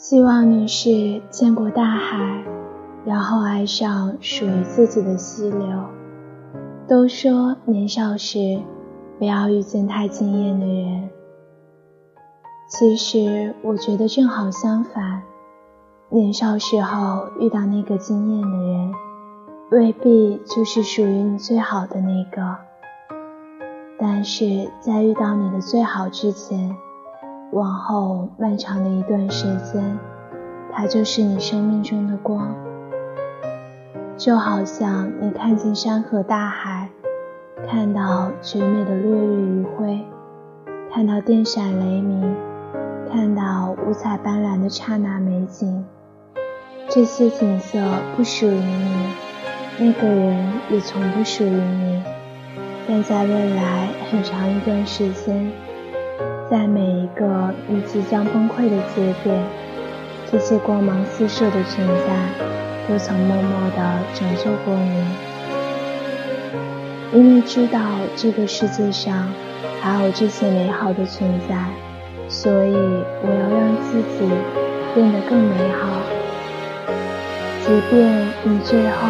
希望你是见过大海，然后爱上属于自己的溪流。都说年少时不要遇见太惊艳的人，其实我觉得正好相反。年少时候遇到那个惊艳的人，未必就是属于你最好的那个。但是在遇到你的最好之前，往后漫长的一段时间，它就是你生命中的光。就好像你看见山河大海，看到绝美的落日余晖，看到电闪雷鸣，看到五彩斑斓的刹那美景。这些景色不属于你，那个人也从不属于你。但在未来很长一段时间，在每一个你即将崩溃的节点，这些光芒四射的存在，都曾默默地拯救过你。因为知道这个世界上还有这些美好的存在，所以我要让自己变得更美好。即便你最后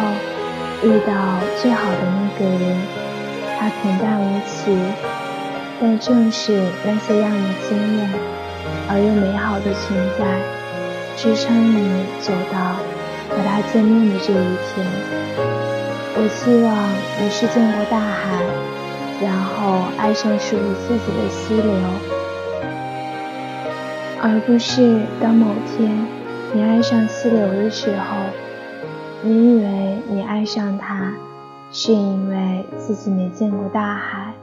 遇到最好的那个人，他平淡无奇，但正是那些让你惊艳而又美好的存在，支撑你走到和他见面的这一天。我希望你是见过大海，然后爱上属于自己的溪流，而不是当某天你爱上溪流的时候。你以为你爱上他，是因为自己没见过大海。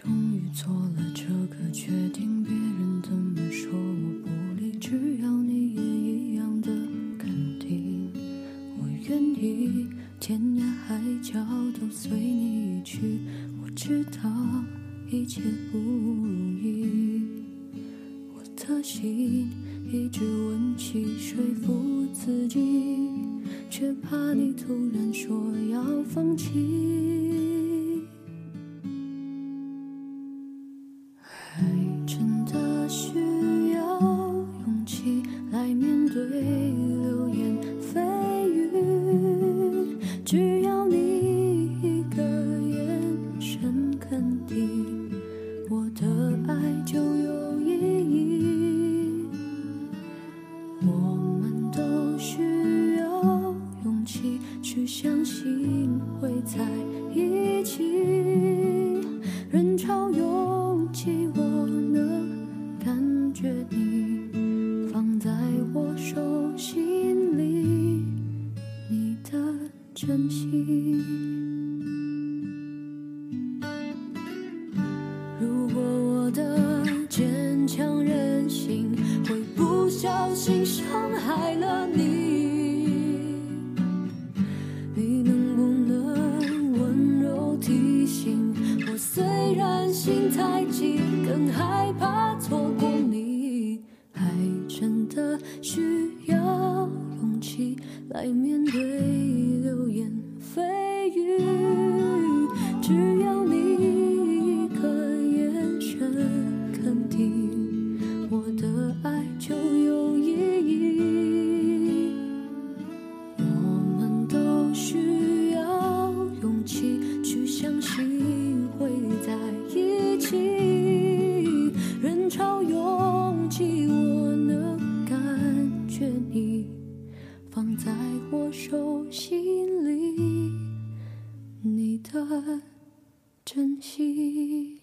终于做了这个决定，别人怎么说我不理，只要你也一样的肯定，我愿意天涯海角都随你去。我知道一切不容易，我的心一直温习说服自己，却怕你突然说要放弃。珍惜。如果我的坚强任性会不小心伤害了你，你能不能温柔提醒我？虽然心太急，更害怕错过你，还真的需的珍惜。